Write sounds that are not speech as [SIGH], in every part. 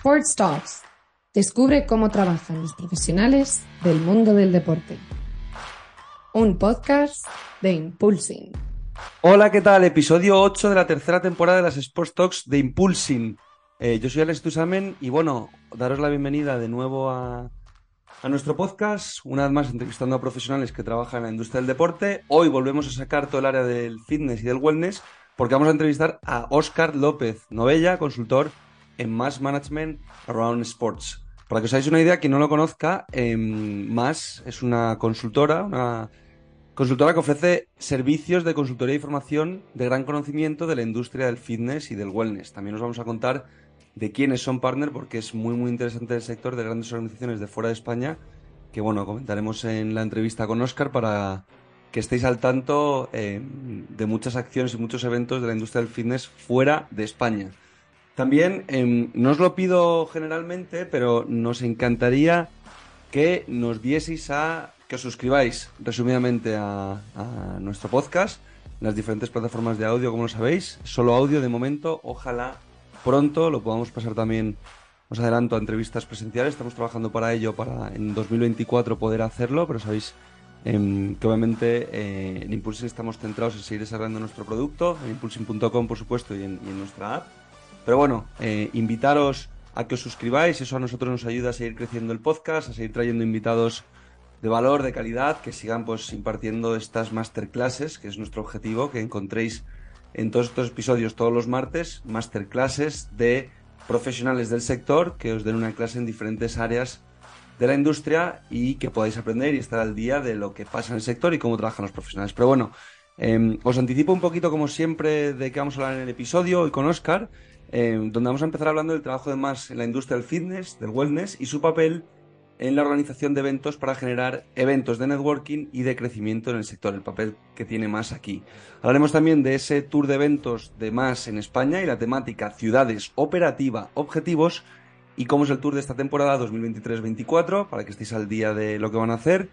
Sports Talks. Descubre cómo trabajan los profesionales del mundo del deporte. Un podcast de Impulsing. Hola, ¿qué tal? Episodio 8 de la tercera temporada de las Sports Talks de Impulsing. Eh, yo soy Alex Tusamen y bueno, daros la bienvenida de nuevo a, a nuestro podcast, una vez más entrevistando a profesionales que trabajan en la industria del deporte. Hoy volvemos a sacar todo el área del fitness y del wellness porque vamos a entrevistar a Óscar López Novella, consultor en Mass Management Around Sports. Para que os hagáis una idea, quien no lo conozca, eh, Mass es una consultora, una consultora que ofrece servicios de consultoría y formación de gran conocimiento de la industria del fitness y del wellness. También os vamos a contar de quiénes son partner porque es muy muy interesante el sector de grandes organizaciones de fuera de España que bueno, comentaremos en la entrevista con Óscar para que estéis al tanto eh, de muchas acciones y muchos eventos de la industria del fitness fuera de España. También, eh, no os lo pido generalmente, pero nos encantaría que nos dieseis a que os suscribáis resumidamente a, a nuestro podcast, las diferentes plataformas de audio, como lo sabéis, solo audio de momento, ojalá pronto lo podamos pasar también, os adelanto, a entrevistas presenciales, estamos trabajando para ello, para en 2024 poder hacerlo, pero sabéis eh, que obviamente eh, en Impulsing estamos centrados en seguir desarrollando nuestro producto, en impulsing.com por supuesto y en, y en nuestra app. Pero bueno, eh, invitaros a que os suscribáis, eso a nosotros nos ayuda a seguir creciendo el podcast, a seguir trayendo invitados de valor, de calidad, que sigan pues impartiendo estas masterclasses, que es nuestro objetivo, que encontréis en todos estos episodios todos los martes, masterclasses de profesionales del sector que os den una clase en diferentes áreas de la industria y que podáis aprender y estar al día de lo que pasa en el sector y cómo trabajan los profesionales. Pero bueno, eh, os anticipo un poquito, como siempre, de qué vamos a hablar en el episodio hoy con Oscar, eh, donde vamos a empezar hablando del trabajo de más en la industria del fitness, del wellness y su papel en la organización de eventos para generar eventos de networking y de crecimiento en el sector, el papel que tiene más aquí. Hablaremos también de ese tour de eventos de más en España y la temática ciudades operativa, objetivos y cómo es el tour de esta temporada 2023-24 para que estéis al día de lo que van a hacer.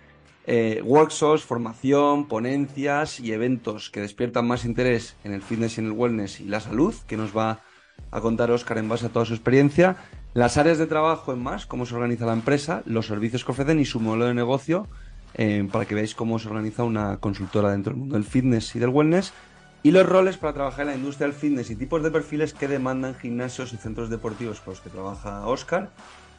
Eh, workshops, formación, ponencias y eventos que despiertan más interés en el fitness y en el wellness y la salud, que nos va a contar Oscar en base a toda su experiencia. Las áreas de trabajo en más, cómo se organiza la empresa, los servicios que ofrecen y su modelo de negocio, eh, para que veáis cómo se organiza una consultora dentro del mundo del fitness y del wellness. Y los roles para trabajar en la industria del fitness y tipos de perfiles que demandan gimnasios y centros deportivos con los que trabaja Oscar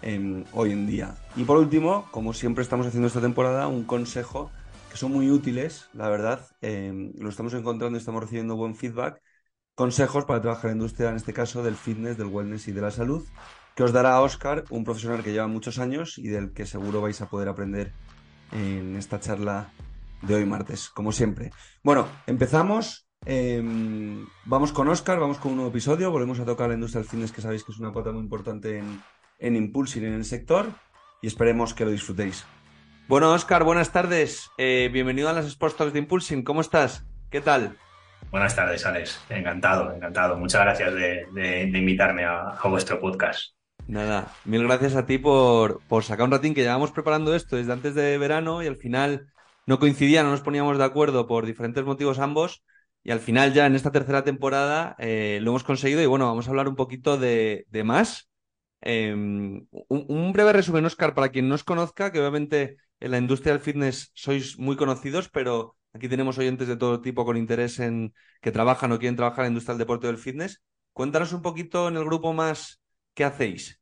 eh, hoy en día. Y por último, como siempre estamos haciendo esta temporada, un consejo que son muy útiles, la verdad. Eh, lo estamos encontrando y estamos recibiendo buen feedback. Consejos para trabajar en la industria, en este caso, del fitness, del wellness y de la salud, que os dará Oscar, un profesional que lleva muchos años y del que seguro vais a poder aprender en esta charla de hoy martes, como siempre. Bueno, empezamos. Eh, vamos con Oscar, vamos con un nuevo episodio. Volvemos a tocar la industria del fitness, que sabéis que es una pata muy importante en, en Impulsing en el sector. Y esperemos que lo disfrutéis. Bueno, Oscar, buenas tardes. Eh, bienvenido a las Sports Talks de Impulsing. ¿Cómo estás? ¿Qué tal? Buenas tardes, Alex. Encantado, encantado. Muchas gracias de, invitarme a, vuestro podcast. Nada, mil gracias a ti por, sacar un ratín que llevamos preparando esto desde antes de verano y al final no coincidía, no nos poníamos de acuerdo por diferentes motivos ambos y al final ya en esta tercera temporada eh, lo hemos conseguido y bueno, vamos a hablar un poquito de, más. Un, un, breve resumen, Oscar, para quien no os conozca, que obviamente en la industria del fitness sois muy conocidos, pero aquí tenemos oyentes de todo tipo con interés en que trabajan o quieren trabajar en la industria del deporte o del fitness. Cuéntanos un poquito en el grupo más qué hacéis.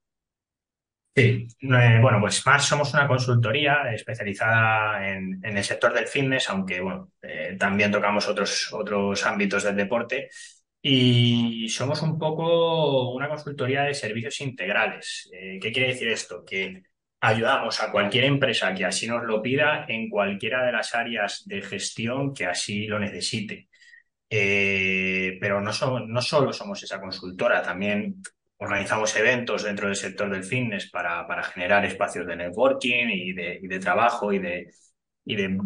Sí, eh, bueno, pues más somos una consultoría especializada en, el sector del fitness, aunque bueno, eh, también tocamos otros, otros ámbitos del deporte. Y somos un poco una consultoría de servicios integrales. Eh, ¿Qué quiere decir esto? Que ayudamos a cualquier empresa que así nos lo pida en cualquiera de las áreas de gestión que así lo necesite. Eh, pero no, no solo somos esa consultora, también organizamos eventos dentro del sector del fitness para, para generar espacios de networking y de, y de trabajo y de, y de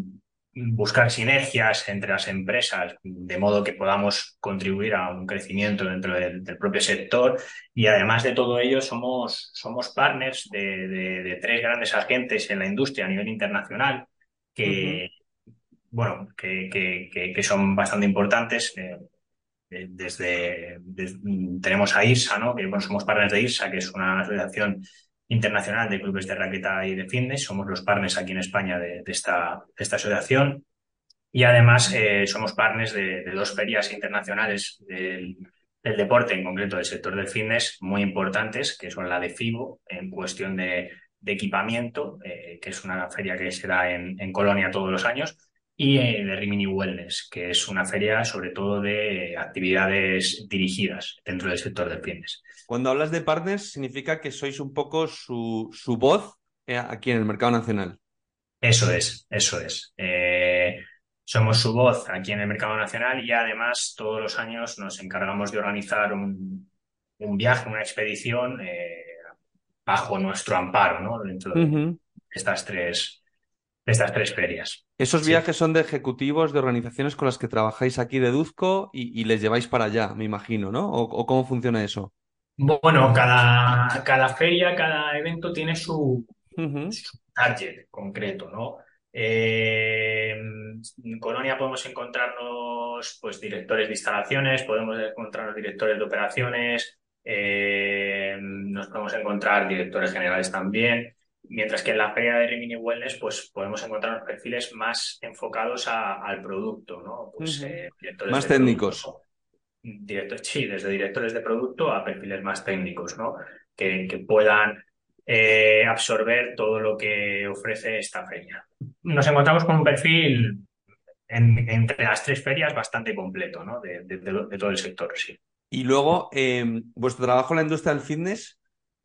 buscar sinergias entre las empresas de modo que podamos contribuir a un crecimiento dentro del, del propio sector y además de todo ello somos, somos partners de, de, de, tres grandes agentes en la industria a nivel internacional que, uh -huh. bueno, que, que, que, son bastante importantes. Eh, desde, tenemos a IRSA, ¿no? que bueno, somos partners de IRSA, que es una asociación internacional de clubes de raqueta y de fitness. Somos los partners aquí en España de, esta, esta asociación. Y además eh, somos partners de, dos ferias internacionales del, deporte, en concreto del sector del fitness, muy importantes, que son la de FIBO, en cuestión de, equipamiento, eh, que es una feria que se da en Colonia todos los años, y eh, de Rimini Wellness, que es una feria sobre todo de actividades dirigidas dentro del sector del fitness. Cuando hablas de partners, significa que sois un poco su, su voz eh, aquí en el mercado nacional. Eso es, eso es. Eh, somos su voz aquí en el mercado nacional y además todos los años nos encargamos de organizar un, un viaje, una expedición bajo nuestro amparo, ¿no? Dentro de estas tres, estas tres ferias. Esos viajes son de ejecutivos de organizaciones con las que trabajáis aquí de Duzco y, les lleváis para allá, me imagino, ¿no? ¿O, cómo funciona eso? Bueno, cada, cada feria, cada evento tiene su, target concreto, ¿no? Eh, en Colonia podemos encontrarnos pues, directores de instalaciones, podemos encontrarnos directores de operaciones, eh, nos podemos encontrar directores generales también. Mientras que en la feria de Rimini Wellness, pues podemos encontrar los perfiles más enfocados al producto, ¿no? Pues, eh, más técnicos. directores, sí, desde directores de producto a perfiles más técnicos, ¿no? Que, puedan eh, absorber todo lo que ofrece esta feria. Nos encontramos con un perfil entre las tres ferias bastante completo, ¿no? De, todo el sector, sí. Y luego, eh, vuestro trabajo en la industria del fitness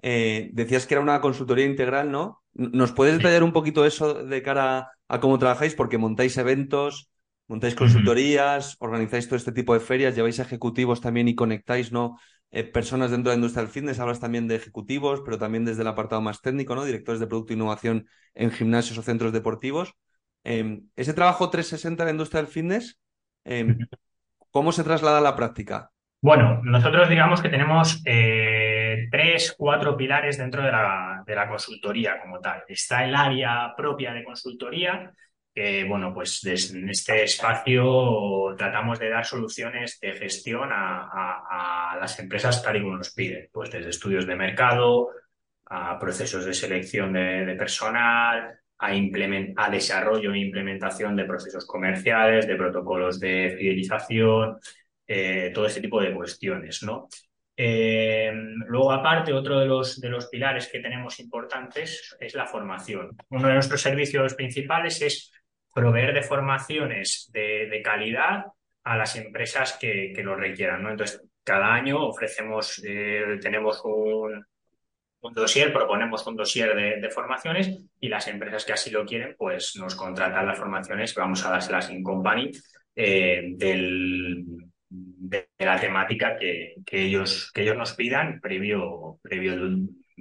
eh, decías que era una consultoría integral, ¿no? ¿Nos puedes detallar un poquito eso de cara a cómo trabajáis? Porque montáis eventos, montáis consultorías, organizáis todo este tipo de ferias, lleváis ejecutivos también y conectáis, ¿no? Eh, personas dentro de la industria del fitness, hablas también de ejecutivos, pero también desde el apartado más técnico, ¿no? Directores de producto e innovación en gimnasios o centros deportivos. Em, ese trabajo 360 de la industria del fitness, em, ¿cómo se traslada a la práctica? Bueno, nosotros digamos que tenemos eh, tres, cuatro pilares dentro de la, de la, consultoría como tal. Está el área propia de consultoría, que bueno, pues en este espacio tratamos de dar soluciones de gestión a, las empresas tal y como nos piden, pues desde estudios de mercado, a procesos de selección de, personal, a, a desarrollo e implementación de procesos comerciales, de protocolos de fidelización, eh, todo ese tipo de cuestiones, ¿no? Eh, luego, aparte, otro de los, de los pilares que tenemos importantes es la formación. Uno de nuestros servicios principales es proveer de formaciones de, calidad a las empresas que, lo requieran, ¿no? Entonces, cada año ofrecemos, eh, tenemos un, un dossier, proponemos un dossier de, formaciones y las empresas que así lo quieren, pues nos contratan las formaciones, vamos a dárselas in company del, de, la temática que, ellos, que ellos nos pidan previo, previo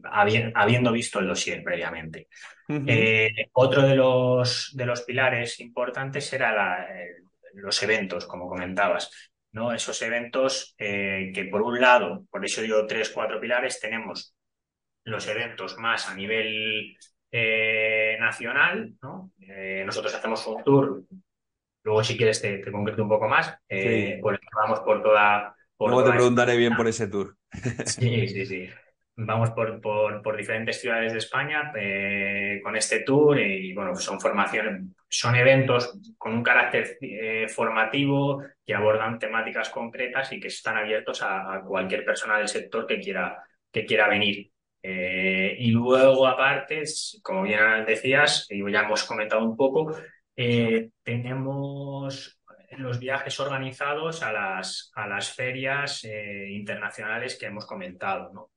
habiendo visto el dossier previamente. Eh, otro de los, de los pilares importantes era los eventos, como comentabas. ¿no? Esos eventos eh, que por un lado, por eso digo tres, cuatro pilares, tenemos los eventos más a nivel eh, nacional. ¿no? nosotros hacemos un tour Luego, si quieres, te, concreto un poco más. Eh, pues vamos por toda. Luego te preguntaré bien por ese tour. [LAUGHS] Sí, sí, sí. Vamos por, por, diferentes ciudades de España eh, con este tour y, bueno, son formaciones, son eventos con un carácter eh, formativo que abordan temáticas concretas y que están abiertos a, cualquier persona del sector que quiera, que quiera venir. y luego, aparte, como bien decías, y ya hemos comentado un poco, eh, tenemos los viajes organizados a las, a las ferias eh, internacionales que hemos comentado. ¿no?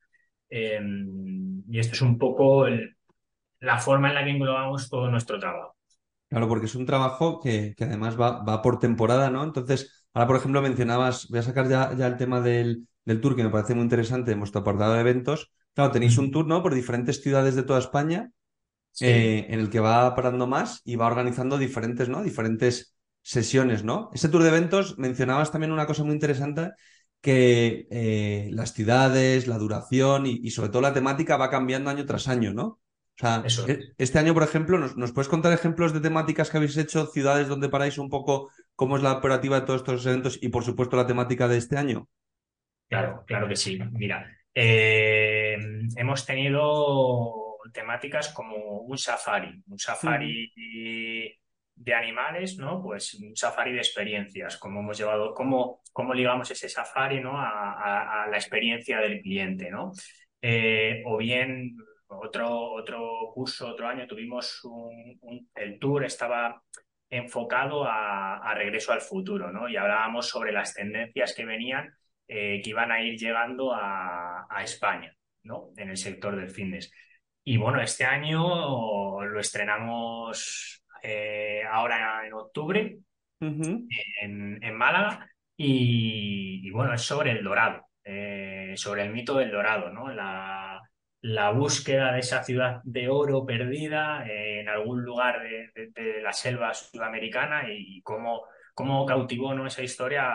Em, y esto es un poco la forma en la que englobamos todo nuestro trabajo. Claro, porque es un trabajo que, que además va, va, por temporada, ¿no? Entonces, ahora, por ejemplo, mencionabas, voy a sacar ya, ya el tema del, del, tour, que me parece muy interesante, en vuestro apartado de eventos. Claro, tenéis un tour, ¿no? Por diferentes ciudades de toda España eh, en el que va parando más y va organizando diferentes, ¿no? Diferentes sesiones, ¿no? Ese tour de eventos mencionabas también una cosa muy interesante que eh, las ciudades, la duración y, sobre todo la temática va cambiando año tras año, ¿no? O sea, e, este año, por ejemplo, ¿nos, puedes contar ejemplos de temáticas que habéis hecho, ciudades donde paráis un poco cómo es la operativa de todos estos eventos y, por supuesto, la temática de este año? Claro, claro que sí. Mira, eh, hemos tenido temáticas como un safari, un safari de animales, ¿no? Pues un safari de experiencias, cómo hemos llevado, cómo, cómo ligamos ese safari, ¿no? A, la experiencia del cliente, ¿no? Eh, o bien otro, otro curso, otro año tuvimos un, el tour estaba enfocado a, regreso al futuro, ¿no? Y hablábamos sobre las tendencias que venían, eh, que iban a ir llegando a, España, ¿no? En el sector del fitness. Y bueno, este año lo estrenamos eh, ahora en octubre en, Málaga y, bueno, es sobre el dorado, eh, sobre el mito del dorado, ¿no? La, la búsqueda de esa ciudad de oro perdida en algún lugar de, la selva sudamericana y, cómo, cómo, cautivó ¿no? esa historia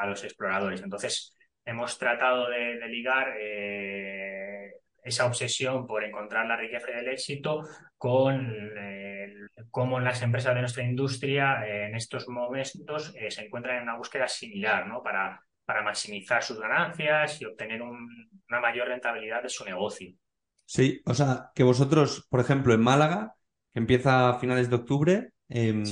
a, los exploradores. Entonces, hemos tratado de, ligar eh, esa obsesión por encontrar la riqueza del éxito con eh, cómo las empresas de nuestra industria eh, en estos momentos se encuentran en una búsqueda similar ¿no? para, para maximizar sus ganancias y obtener una mayor rentabilidad de su negocio. Sí, o sea, que vosotros, por ejemplo, en Málaga, que empieza a finales de octubre, em,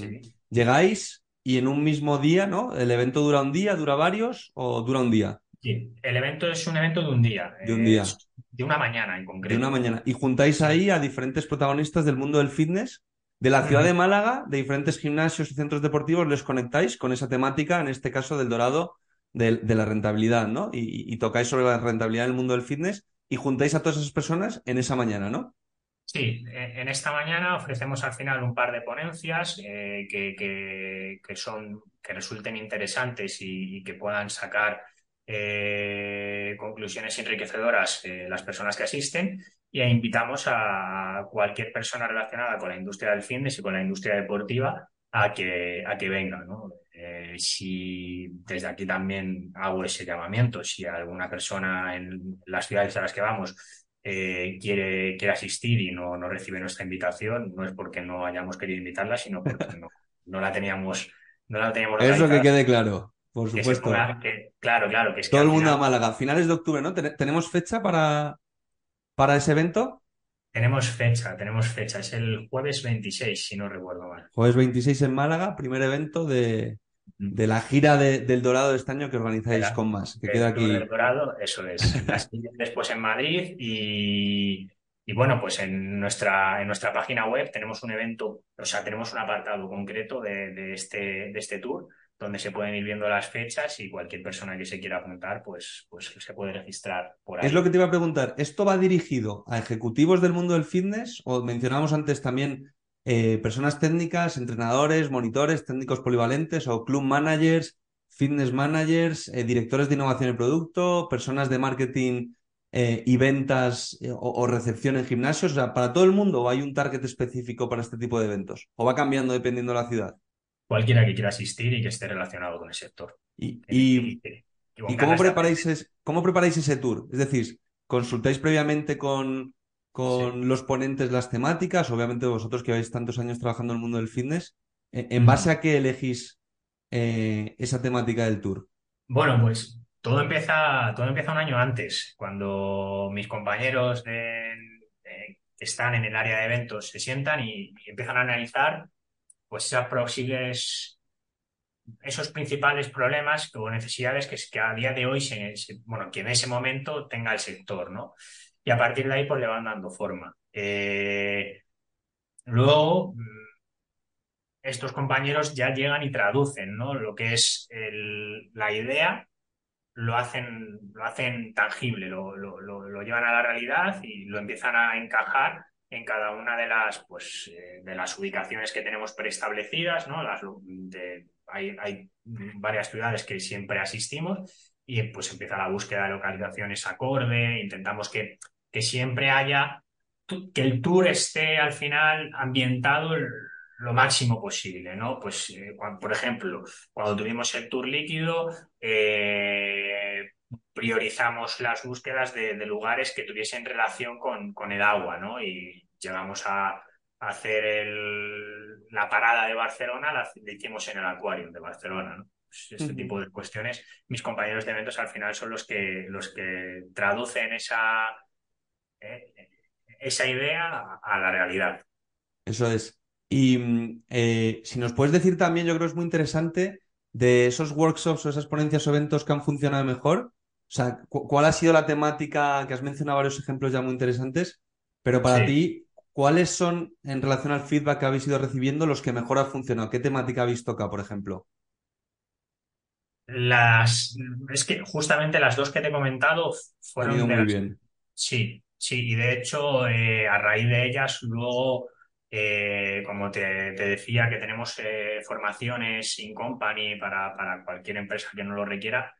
llegáis y en un mismo día, ¿no? ¿El evento dura un día, dura varios o dura un día? Sí, el evento es un evento de un día. De un día. de una mañana en concreto. De una mañana. Y juntáis ahí a diferentes protagonistas del mundo del fitness, de la ciudad de Málaga, de diferentes gimnasios y centros deportivos, les conectáis con esa temática, en este caso del dorado, de, la rentabilidad, ¿no? Y, y, tocáis sobre la rentabilidad del mundo del fitness y juntáis a todas esas personas en esa mañana, ¿no? Sí, en esta mañana ofrecemos al final un par de ponencias eh, que, son, que resulten interesantes y, que puedan sacar eh, conclusiones enriquecedoras eh, las personas que asisten y invitamos a cualquier persona relacionada con la industria del fitness y con la industria deportiva a que, a que venga. ¿no? Eh, si desde aquí también hago ese llamamiento, si alguna persona en las ciudades a las que vamos eh, quiere, quiere asistir y no, no recibe nuestra invitación, no es porque no hayamos querido invitarla, sino porque no, la teníamos. No la teníamos Eso que quede claro, por supuesto. claro, claro. Que es Todo el mundo a Málaga, finales de octubre, ¿no? ¿Tenemos fecha para, para ese evento? Tenemos fecha, tenemos fecha. Es el jueves 26, si no recuerdo mal. Jueves 26 en Málaga, primer evento de, de la gira del Dorado de este año que organizáis con más, que queda aquí. Del Dorado, eso es. [LAUGHS] después en Madrid y, bueno, pues en nuestra, en nuestra página web tenemos un evento, o sea, tenemos un apartado concreto de, este, de este tour donde se pueden ir viendo las fechas y cualquier persona que se quiera apuntar, pues, pues se puede registrar por ahí. Es lo que te iba a preguntar. ¿Esto va dirigido a ejecutivos del mundo del fitness? O mencionábamos antes también eh, personas técnicas, entrenadores, monitores, técnicos polivalentes o club managers, fitness managers, eh, directores de innovación y producto, personas de marketing eh, y ventas o, recepción en gimnasios. O sea, ¿para todo el mundo o hay un target específico para este tipo de eventos? ¿O va cambiando dependiendo de la ciudad? Cualquiera que quiera asistir y que esté relacionado con el sector. ¿Y, cómo, preparáis cómo preparáis ese tour? Es decir, ¿consultáis previamente con con los ponentes las temáticas, obviamente vosotros que habéis tantos años trabajando en el mundo del fitness, e, ¿en base a qué elegís eh, esa temática del tour? Bueno, pues todo empieza, todo empieza un año antes, cuando mis compañeros que están en el área de eventos se sientan y, empiezan a analizar pues esas esos principales problemas o necesidades que, a día de hoy bueno, que en ese momento tenga el sector, ¿no? y a partir de ahí pues le van dando forma. Eh, luego, mm, estos compañeros ya llegan y traducen ¿no? lo que es la idea, lo hacen, lo hacen tangible, lo, lo, llevan a la realidad y lo empiezan a encajar en cada una de las, pues, eh, de las ubicaciones que tenemos preestablecidas. ¿no? Las, hay, hay varias ciudades que siempre asistimos y pues empieza la búsqueda de localizaciones acorde, intentamos que que siempre haya, que el tour esté al final ambientado lo máximo posible, ¿no? Pues, eh, por ejemplo, cuando tuvimos el tour líquido, eh, priorizamos las búsquedas de, lugares que tuviesen relación con, con, el agua, ¿no? Y llegamos a, hacer el, la parada de Barcelona la, hicimos en el acuario de Barcelona, ¿no? Este tipo de cuestiones, mis compañeros de eventos al final son los que, los que traducen esa, eh, esa idea a, la realidad. Eso es. Y mm, eh, si nos puedes decir también, yo creo que es muy interesante, de esos workshops o esas ponencias o eventos que han funcionado mejor, o sea, ¿cuál ha sido la temática que has mencionado varios ejemplos ya muy interesantes? Pero para ti, ¿cuáles son en relación al feedback que habéis ido recibiendo los que mejor han funcionado? ¿Qué temática habéis tocado, por ejemplo? Las, es que justamente las dos que te he comentado fueron muy bien. Sí, sí, y de hecho, eh, a raíz de ellas, luego, eh, como te, decía, que tenemos eh, formaciones in company para, para cualquier empresa que no lo requiera,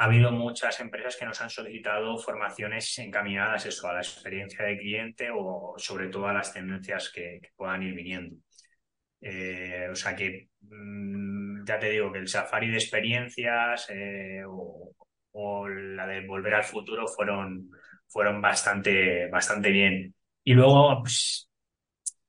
ha habido muchas empresas que nos han solicitado formaciones encaminadas eso, a la experiencia de cliente o sobre todo a las tendencias que, puedan ir viniendo. o sea que mm, ya te digo que el safari de experiencias o, o, la de volver al futuro fueron, fueron bastante, bastante bien. Y luego, pues,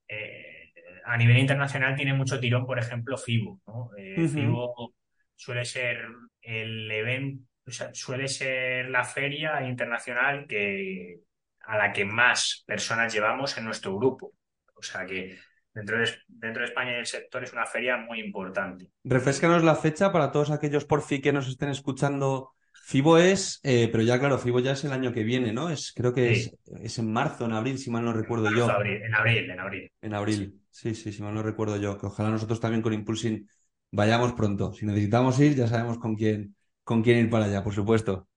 eh, a nivel internacional tiene mucho tirón, por ejemplo, FIBO. Eh, FIBO suele ser el evento, suele ser la feria internacional que, a la que más personas llevamos en nuestro grupo. O sea que dentro de, dentro de España y el sector es una feria muy importante. Refrescanos la fecha para todos aquellos por fin que nos estén escuchando FIBO es, eh, pero ya claro, FIBO ya es el año que viene, ¿no? Es, creo que es, es, en marzo, en abril, si mal no recuerdo yo. en abril, en abril. En abril, sí. sí, si mal no recuerdo yo. Que ojalá nosotros también con Impulsing vayamos pronto. Si necesitamos ir, ya sabemos con quién, con quién ir para allá, por supuesto.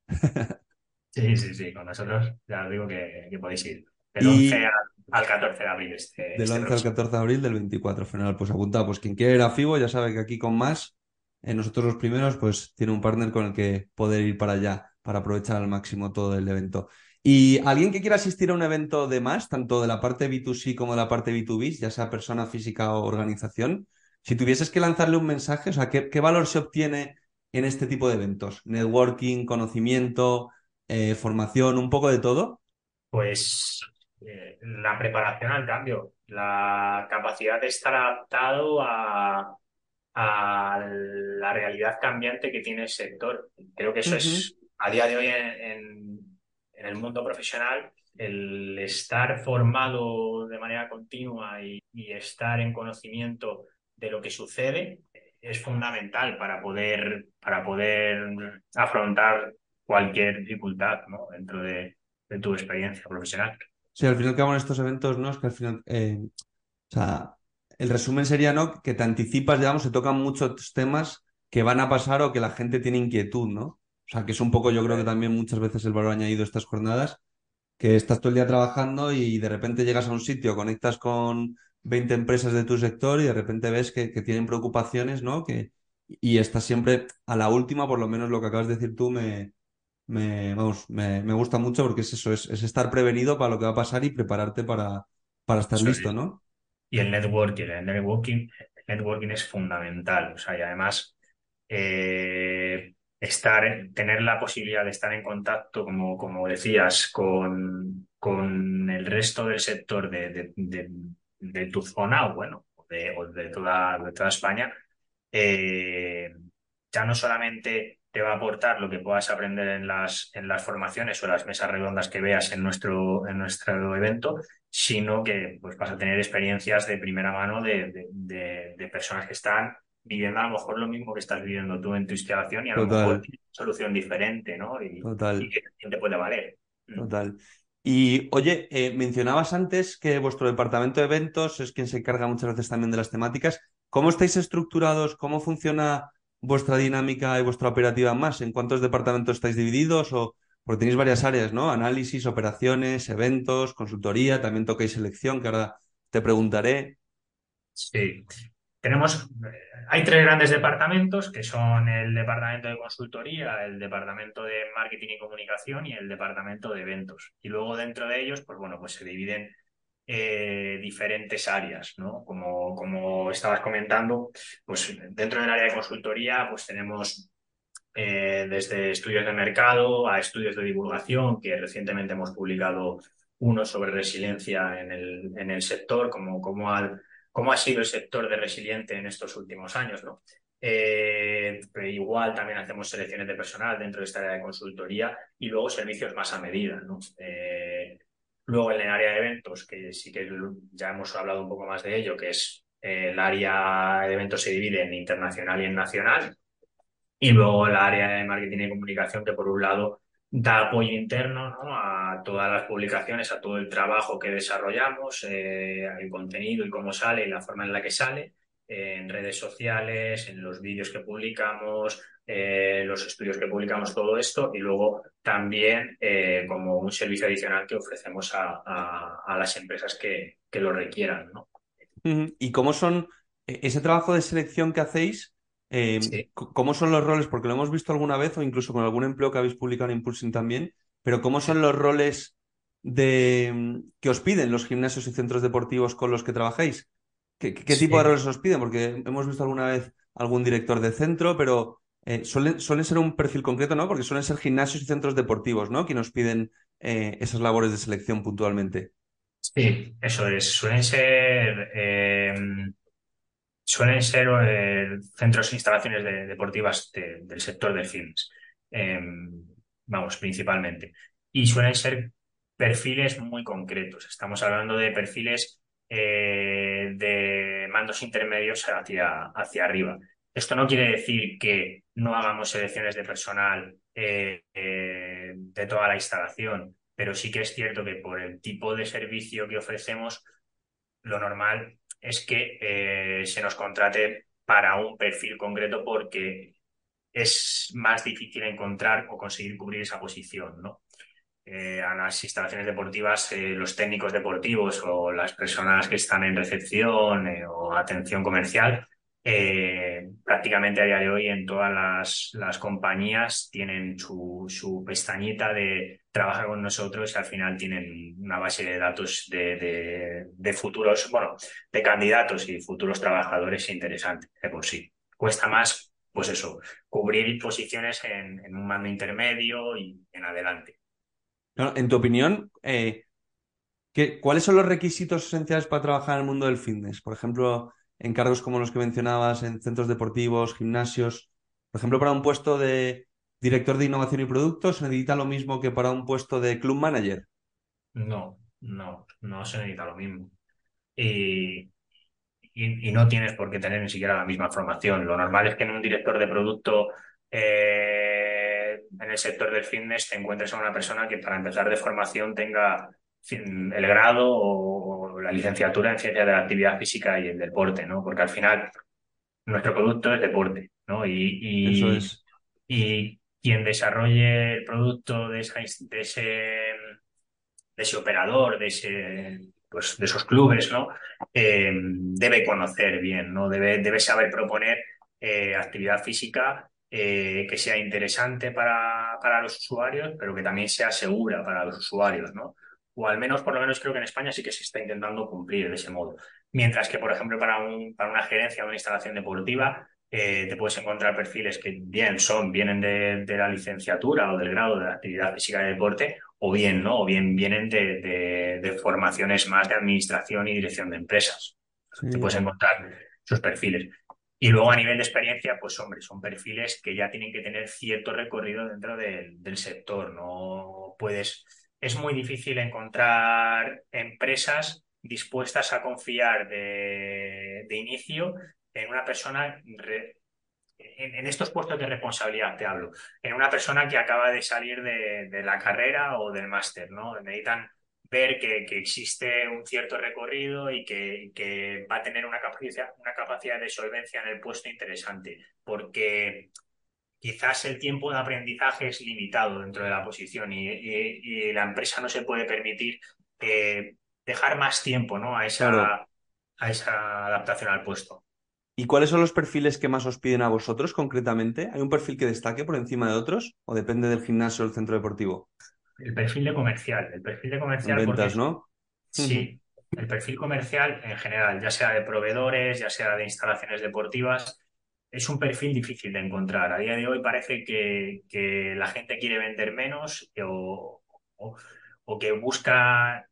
sí, sí, sí, con nosotros ya os digo que, podéis ir. Del 11 al, 14 de abril. Este, del 11 este al 14 de abril del 24, fenomenal. Pues apuntado, pues quien quiera ir a FIBO ya sabe que aquí con más nosotros los primeros, pues tiene un partner con el que poder ir para allá para aprovechar al máximo todo el evento. Y alguien que quiera asistir a un evento de más, tanto de la parte B2C como de la parte B2B, ya sea persona física o organización, si tuvieses que lanzarle un mensaje, o sea, ¿qué, valor se obtiene en este tipo de eventos? ¿Networking, conocimiento, eh, formación, un poco de todo? Pues eh, la preparación al cambio, la capacidad de estar adaptado a, a la realidad cambiante que tiene el sector. Creo que eso es, a día de hoy en, el mundo profesional, el estar formado de manera continua y, estar en conocimiento de lo que sucede es fundamental para poder, para poder afrontar cualquier dificultad dentro de, tu experiencia profesional. Sí, al final que en estos eventos, ¿no? Es que al final, eh, o sea, el resumen sería, ¿no? Que te anticipas, digamos, se tocan muchos temas que van a pasar o que la gente tiene inquietud, ¿no? O sea, que es un poco, yo creo que también muchas veces el valor añadido de estas jornadas, que estás todo el día trabajando y de repente llegas a un sitio, conectas con 20 empresas de tu sector y de repente ves que, tienen preocupaciones, ¿no? Que, y estás siempre a la última, por lo menos lo que acabas de decir tú, me, me, vamos, me, gusta mucho porque es eso, es, estar prevenido para lo que va a pasar y prepararte para, para estar listo, ¿no? y el networking. El networking, networking es fundamental. O sea, y además eh, estar, tener la posibilidad de estar en contacto, como, como decías, con, con el resto del sector de, de, tu zona, o bueno, de, de, toda, de toda España, eh, ya no solamente te va a aportar lo que puedas aprender en las, en las formaciones o las mesas redondas que veas en nuestro, en nuestro evento, sino que pues, vas a tener experiencias de primera mano de, de, personas que están viviendo a lo mejor lo mismo que estás viviendo tú en tu instalación y a lo mejor una solución diferente, ¿no? Y, Total. que te puede valer. Mm. Total. Y oye, eh, mencionabas antes que vuestro departamento de eventos es quien se encarga muchas veces también de las temáticas. ¿Cómo estáis estructurados? ¿Cómo funciona vuestra dinámica y vuestra operativa más? ¿En cuántos departamentos estáis divididos? O, porque tenéis varias áreas, ¿no? Análisis, operaciones, eventos, consultoría, también tocáis selección, que ahora te preguntaré. Sí, tenemos, hay tres grandes departamentos que son el departamento de consultoría, el departamento de marketing y comunicación y el departamento de eventos. Y luego dentro de ellos, pues bueno, pues se dividen eh, diferentes áreas, ¿no? Como, como estabas comentando, pues dentro del área de consultoría, pues tenemos eh, desde estudios de mercado a estudios de divulgación, que recientemente hemos publicado uno sobre resiliencia en el, en el sector, como, como al, cómo ha sido el sector de resiliente en estos últimos años, ¿no? Eh, igual también hacemos selecciones de personal dentro de esta área de consultoría y luego servicios más a medida, ¿no? Eh, luego en el área de eventos, que sí que ya hemos hablado un poco más de ello, que es eh, el área de eventos se divide en internacional y en nacional. Y luego el área de marketing y comunicación, que por un lado da apoyo interno ¿no? a todas las publicaciones, a todo el trabajo que desarrollamos, el contenido y cómo sale y la forma en la que sale en redes sociales, en los vídeos que publicamos, eh, los estudios que publicamos, todo esto, y luego también eh, como un servicio adicional que ofrecemos a, las empresas que, lo requieran. ¿no? ¿Y cómo son ese trabajo de selección que hacéis? Em, ¿Cómo son los roles? Porque lo hemos visto alguna vez o incluso con algún empleo que habéis publicado en Impulsing también, pero ¿cómo son los roles de, que os piden los gimnasios y centros deportivos con los que trabajáis? ¿Qué, tipo de roles os piden? Porque hemos visto alguna vez algún director de centro, pero eh, suelen, ser un perfil concreto, ¿no? Porque suelen ser gimnasios y centros deportivos, ¿no? Que nos piden eh, esas labores de selección puntualmente. Sí, eso es. Suelen ser. Suelen ser eh, centros e instalaciones deportivas del sector de films. Em, vamos, principalmente. Y suelen ser perfiles muy concretos. Estamos hablando de perfiles eh, de mandos intermedios hacia, hacia arriba. Esto no quiere decir que no hagamos selecciones de personal eh, de toda la instalación, pero sí que es cierto que por el tipo de servicio que ofrecemos, lo normal es que se nos contrate para un perfil concreto porque es más difícil encontrar o conseguir cubrir esa posición, ¿no? Eh, a las instalaciones deportivas, eh, los técnicos deportivos o las personas que están en recepción eh, o atención comercial, prácticamente a día de hoy en todas las, compañías tienen su, pestañita de trabajar con nosotros y al final tienen una base de datos de, futuros, bueno, de candidatos y futuros trabajadores interesantes de por sí. Cuesta más, pues eso, cubrir posiciones en un mando intermedio y en adelante en tu opinión, eh, ¿cuáles son los requisitos esenciales para trabajar en el mundo del fitness? Por ejemplo, en cargos como los que mencionabas, en centros deportivos, gimnasios. Por ejemplo, para un puesto de director de innovación y productos, ¿se necesita lo mismo que para un puesto de club manager? No, no, no se necesita lo mismo. Y, no tienes por qué tener ni siquiera la misma formación. Lo normal es que en un director de producto eh, en el sector del fitness te encuentres a una persona que para empezar de formación tenga el grado o la licenciatura en ciencias de la actividad física y el deporte, ¿no? Porque al final nuestro producto es deporte, ¿no? Y, Eso es. y quien desarrolle el producto de, ese, de ese operador, de ese pues de esos clubes, ¿no? Eh, debe conocer bien, ¿no? Debe, debe saber proponer eh, actividad física eh, que sea interesante para, para, los usuarios, pero que también sea segura para los usuarios, ¿no? O al menos, por lo menos creo que en España sí que se está intentando cumplir de ese modo. Mientras que, por ejemplo, para, un, para una gerencia o una instalación deportiva, eh, te puedes encontrar perfiles que bien son, vienen de, la licenciatura o del grado de actividad física y deporte, o bien, ¿no? O bien vienen de, de, formaciones más de administración y dirección de empresas. Te puedes encontrar sus perfiles. Y luego a nivel de experiencia, pues hombre, son perfiles que ya tienen que tener cierto recorrido dentro del sector. No puedes, es muy difícil encontrar empresas dispuestas a confiar de, inicio en una persona en, estos puestos de responsabilidad te hablo, en una persona que acaba de salir de, de la carrera o del máster, ¿no? Necesitan ver que, existe un cierto recorrido y que, va a tener una capacidad, una capacidad de solvencia en el puesto interesante, porque quizás el tiempo de aprendizaje es limitado dentro de la posición y, la empresa no se puede permitir eh, dejar más tiempo ¿no? a, esa, a esa adaptación al puesto. ¿Y cuáles son los perfiles que más os piden a vosotros concretamente? ¿Hay un perfil que destaque por encima de otros o depende del gimnasio o del centro deportivo? el perfil de comercial. El perfil de comercial. Ventas, ¿no? Sí, el perfil comercial en general, ya sea de proveedores, ya sea de instalaciones deportivas, es un perfil difícil de encontrar. A día de hoy parece que, la gente quiere vender menos o, que busca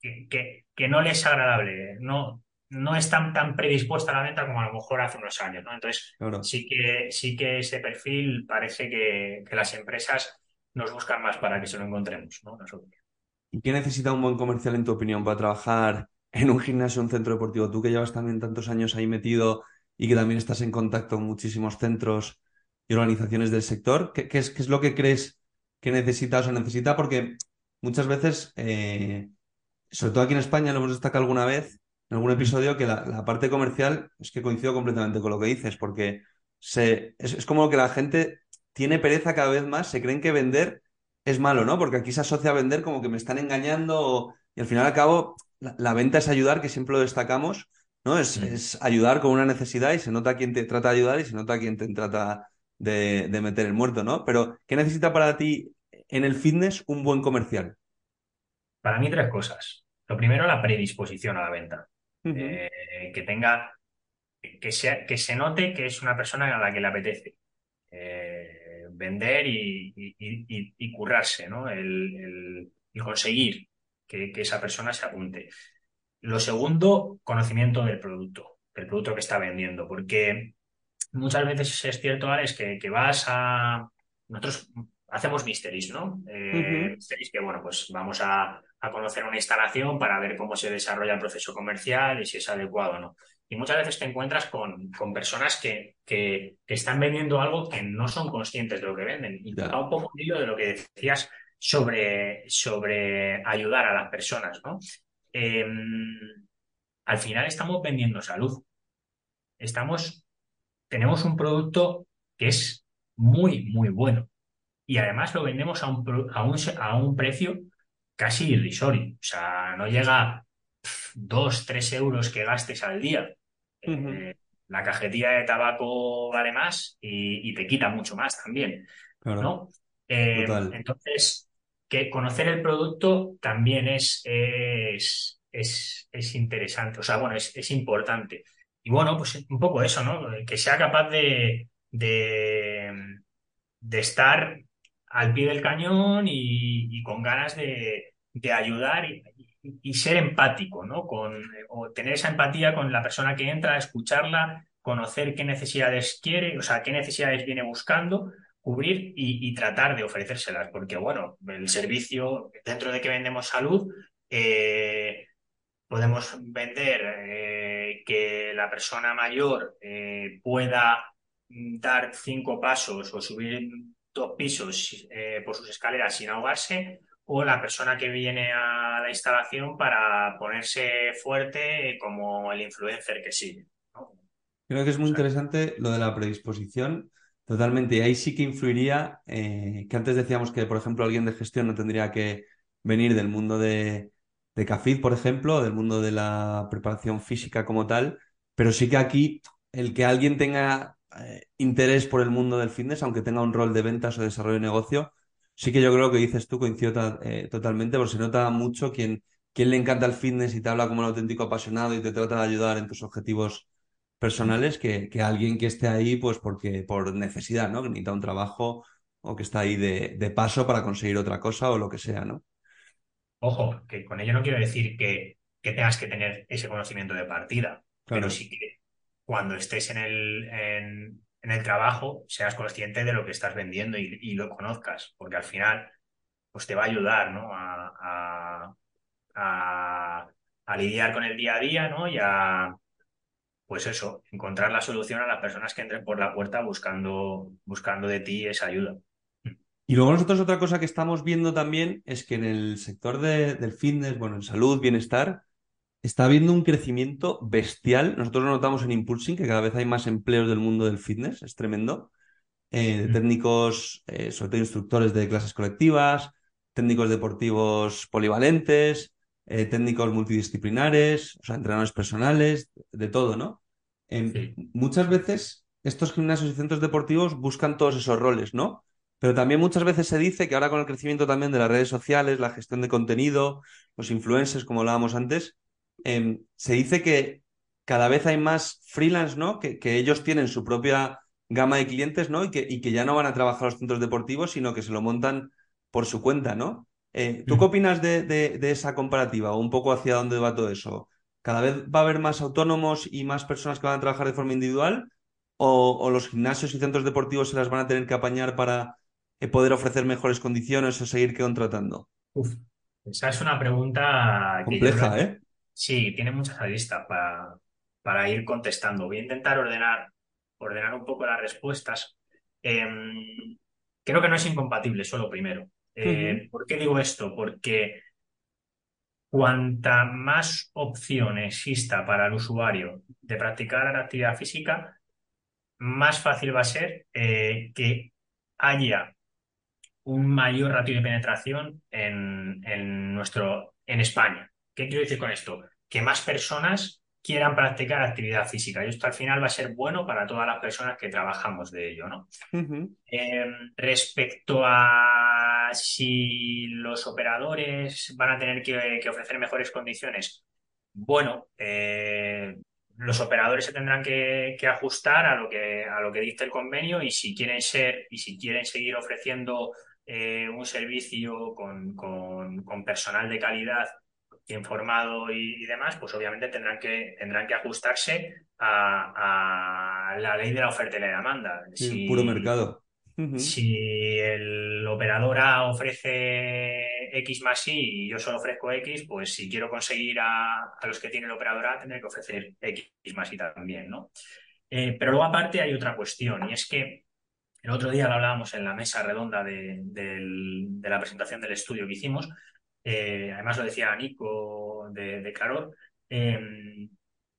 que, que, no le es agradable. No, no es tan, tan predispuesta a la venta como a lo mejor hace unos años, ¿no? Entonces, sí, que, sí que ese perfil parece que, las empresas nos buscan más para que se lo encontremos, ¿no? Nosotros. ¿Y qué necesita un buen comercial, en tu opinión, para trabajar en un gimnasio, un centro deportivo? Tú que llevas también tantos años ahí metido y que también estás en contacto con muchísimos centros y organizaciones del sector, ¿qué, es, qué es, lo que crees que necesitas o necesita? Porque muchas veces, eh, sobre todo aquí en España, lo hemos destacado alguna vez, en algún episodio, que la, parte comercial es que coincido completamente con lo que dices, porque se, es, como que la gente tiene pereza cada vez más, se creen que vender es malo, ¿no? Porque aquí se asocia a vender como que me están engañando y al final al cabo la, venta es ayudar, que siempre lo destacamos, ¿no? Es, es, ayudar con una necesidad y se nota a quien te trata de ayudar y se nota a quien te trata de, de meter el muerto, ¿no? Pero, ¿qué necesita para ti en el fitness un buen comercial? Para mí tres cosas. Lo primero, la predisposición a la venta. Eh, que tenga, que, sea, que se note que es una persona a la que le apetece eh, vender y, currarse, ¿no? El, conseguir que, esa persona se apunte. Lo segundo, conocimiento del producto, del producto que está vendiendo, porque muchas veces es cierto, Alex, que, que vas a... Nosotros hacemos mysteries, ¿no? Eh, que, bueno, pues vamos a, a conocer una instalación para ver cómo se desarrolla el proceso comercial y si es adecuado o no. Y muchas veces te encuentras con, con personas que, que, están vendiendo algo que no son conscientes de lo que venden. Y toca un poco un hilo de lo que decías sobre, sobre ayudar a las personas, ¿no? Em, al final estamos vendiendo salud. Estamos, tenemos un producto que es muy, muy bueno. Y además lo vendemos a un, a un, a un precio casi irrisorio. O sea, no llega dos, tres euros que gastes al día. Eh, la cajetilla de tabaco vale más y, te quita mucho más también. ¿no? Eh, entonces, que conocer el producto también es, es, es, interesante, o sea, bueno, es, importante. Y bueno, pues un poco eso, ¿no? Que sea capaz de, de, de estar al pie del cañón y, con ganas de, ayudar y, ser empático, ¿no? Con, o tener esa empatía con la persona que entra, escucharla, conocer qué necesidades quiere, o sea, qué necesidades viene buscando, cubrir y, tratar de ofrecérselas, porque bueno, el servicio, dentro de que vendemos salud, eh, podemos vender eh, que la persona mayor eh, pueda dar cinco pasos o subir dos pisos por sus escaleras sin ahogarse o la persona que viene a la instalación para ponerse fuerte como el influencer que sigue. Creo que es muy interesante lo de la predisposición. Totalmente. Y ahí sí que influiría, eh, que antes decíamos que, por ejemplo, alguien de gestión no tendría que venir del mundo de, de CAFID, por ejemplo, del mundo de la preparación física como tal, pero sí que aquí el que alguien tenga eh, interés por el mundo del fitness, aunque tenga un rol de ventas o desarrollo de negocio, sí que yo creo que dices tú, coincido eh, totalmente, porque se nota mucho quien, quien le encanta el fitness y te habla como un auténtico apasionado y te trata de ayudar en tus objetivos personales, que, que alguien que esté ahí, pues porque por necesidad, ¿no? Que necesita un trabajo o que está ahí de, de paso para conseguir otra cosa o lo que sea, ¿no? Ojo, que con ello no quiero decir que, que tengas que tener ese conocimiento de partida, pero sí que cuando estés en el, en, el trabajo seas consciente de lo que estás vendiendo y, lo conozcas, porque al final pues te va a ayudar ¿no? a, a, lidiar con el día a día ¿no? y a, pues eso, encontrar la solución a las personas que entren por la puerta buscando, buscando de ti esa ayuda. Y luego nosotros otra cosa que estamos viendo también es que en el sector del fitness, bueno, en salud, bienestar, está habiendo un crecimiento bestial. Nosotros lo notamos en Impulsing, que cada vez hay más empleos del mundo del fitness, es tremendo. Eh, técnicos, eh, sobre todo instructores de clases colectivas, técnicos deportivos polivalentes, eh, técnicos multidisciplinares, o sea, entrenadores personales, de todo, ¿no? Muchas veces estos gimnasios y centros deportivos buscan todos esos roles, ¿no? Pero también muchas veces se dice que ahora con el crecimiento también de las redes sociales, la gestión de contenido, los influencers, como hablábamos antes, Em, se dice que cada vez hay más freelance, ¿no? Que, ellos tienen su propia gama de clientes, ¿no? Y que, y que ya no van a trabajar los centros deportivos, sino que se lo montan por su cuenta, ¿no? Eh, ¿Tú qué mm. opinas de, esa comparativa o un poco hacia dónde va todo eso? ¿Cada vez va a haber más autónomos y más personas que van a trabajar de forma individual? ¿O, los gimnasios y centros deportivos se las van a tener que apañar para eh, poder ofrecer mejores condiciones o seguir contratando? Uf, esa es una pregunta compleja, ¿eh? Sí, tiene muchas aristas para, para ir contestando. Voy a intentar ordenar, ordenar un poco las respuestas. Em, creo que no es incompatible, solo primero. Eh, ¿Por qué digo esto? Porque cuanta más opción exista para el usuario de practicar la actividad física, más fácil va a ser eh, que haya un mayor ratio de penetración en, nuestro, en España. ¿Qué quiero decir con esto? Que más personas quieran practicar actividad física. Y esto al final va a ser bueno para todas las personas que trabajamos de ello, ¿no? Em, respecto a si los operadores van a tener que, ofrecer mejores condiciones, bueno, eh, los operadores se tendrán que, ajustar a lo que, a lo que dice el convenio y si quieren ser y si quieren seguir ofreciendo eh, un servicio con, con personal de calidad informado y, demás, pues obviamente tendrán que, tendrán que ajustarse a, la ley de la oferta y la demanda. si, puro mercado. Si el operador A ofrece X más Y y yo solo ofrezco X, pues si quiero conseguir a, los que tiene el operador A, tendré que ofrecer X más Y también, ¿no? Eh, pero luego aparte hay otra cuestión y es que el otro día lo hablábamos en la mesa redonda de la presentación del estudio que hicimos, eh, además lo decía Nico de, de Claror, em,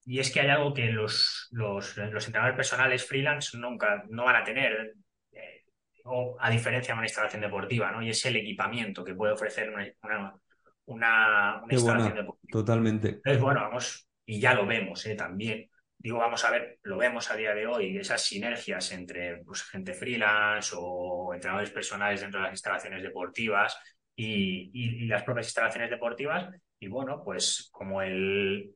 y es que hay algo que los, los, entrenadores personales freelance nunca no van a tener, eh, o a diferencia de una instalación deportiva, ¿no? Y es el equipamiento que puede ofrecer una, una, instalación deportiva. Totalmente. Entonces, bueno, vamos, y ya lo vemos ¿eh? también. Digo, vamos a ver, lo vemos a día de hoy, esas sinergias entre pues, gente freelance o entrenadores personales dentro de las instalaciones deportivas, y, las propias instalaciones deportivas. Y bueno, pues como el,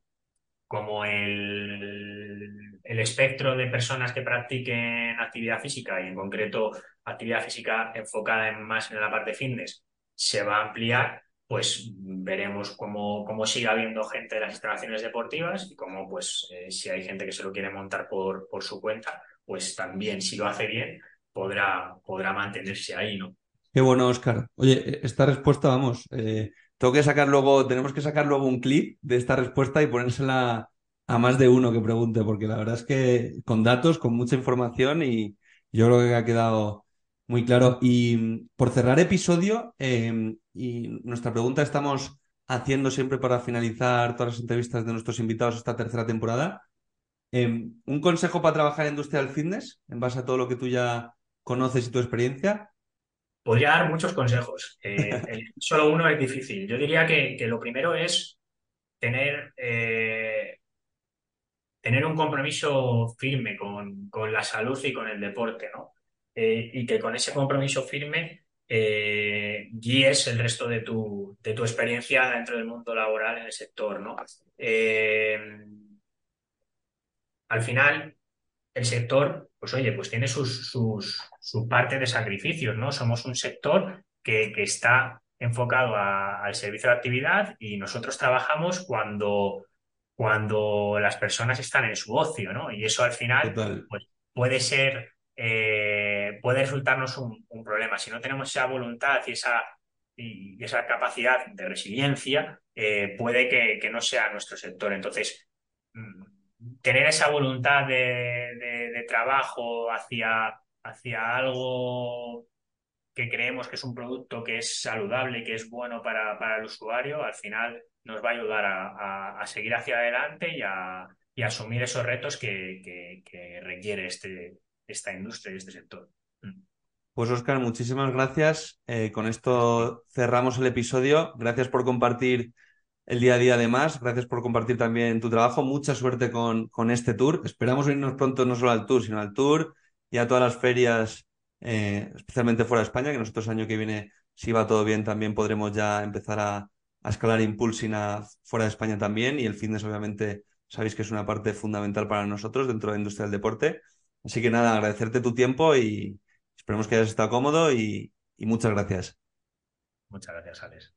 como el, el, espectro de personas que practiquen actividad física y en concreto actividad física enfocada en más en la parte fitness se va a ampliar, pues veremos cómo, cómo sigue habiendo gente de las instalaciones deportivas y cómo pues eh, si hay gente que se lo quiere montar por, por su cuenta, pues también si lo hace bien podrá, podrá mantenerse ahí, ¿no? Qué bueno, Oscar. Oye, esta respuesta, vamos, eh, tengo que sacar luego, tenemos que sacar luego un clip de esta respuesta y ponérsela a más de uno que pregunte, porque la verdad es que con datos, con mucha información y yo creo que ha quedado muy claro. Y por cerrar episodio, em, y nuestra pregunta estamos haciendo siempre para finalizar todas las entrevistas de nuestros invitados esta tercera temporada. Em, ¿Un consejo para trabajar en industria del fitness en base a todo lo que tú ya conoces y tu experiencia? Podría dar muchos consejos. Eh, [LAUGHS] solo uno es difícil. Yo diría que, lo primero es tener, eh, tener un compromiso firme con, la salud y con el deporte, ¿no? Eh, y que con ese compromiso firme guíes el resto de tu, de tu experiencia dentro del mundo laboral en el sector, ¿no? al final, el sector, pues oye, pues tiene sus, sus, su parte de sacrificios, ¿no? Somos un sector que, que está enfocado al servicio de actividad y nosotros trabajamos cuando, cuando las personas están en su ocio, ¿no? Y eso al final pues, puede ser, eh, puede resultarnos un, problema. Si no tenemos esa voluntad y esa, y esa capacidad de resiliencia, eh, puede que, que, no sea nuestro sector. Entonces, mm, tener esa voluntad de, trabajo hacia, hacia algo que creemos que es un producto que es saludable y que es bueno para, el usuario, al final nos va a ayudar a, seguir hacia adelante y a, asumir esos retos que, requiere este, esta industria y este sector. Mm. Pues Oscar, muchísimas gracias. Eh, con esto cerramos el episodio. Gracias por compartir el día a día además. Gracias por compartir también tu trabajo. Mucha suerte con, con este tour. Esperamos irnos pronto no solo al tour, sino al tour y a todas las ferias, eh, especialmente fuera de España, que nosotros año que viene, si va todo bien, también podremos ya empezar a, escalar Impulsing fuera de España también. Y el fitness, obviamente, sabéis que es una parte fundamental para nosotros dentro de la industria del deporte. Así que nada, agradecerte tu tiempo y esperemos que hayas estado cómodo y, y muchas gracias. Muchas gracias, Alex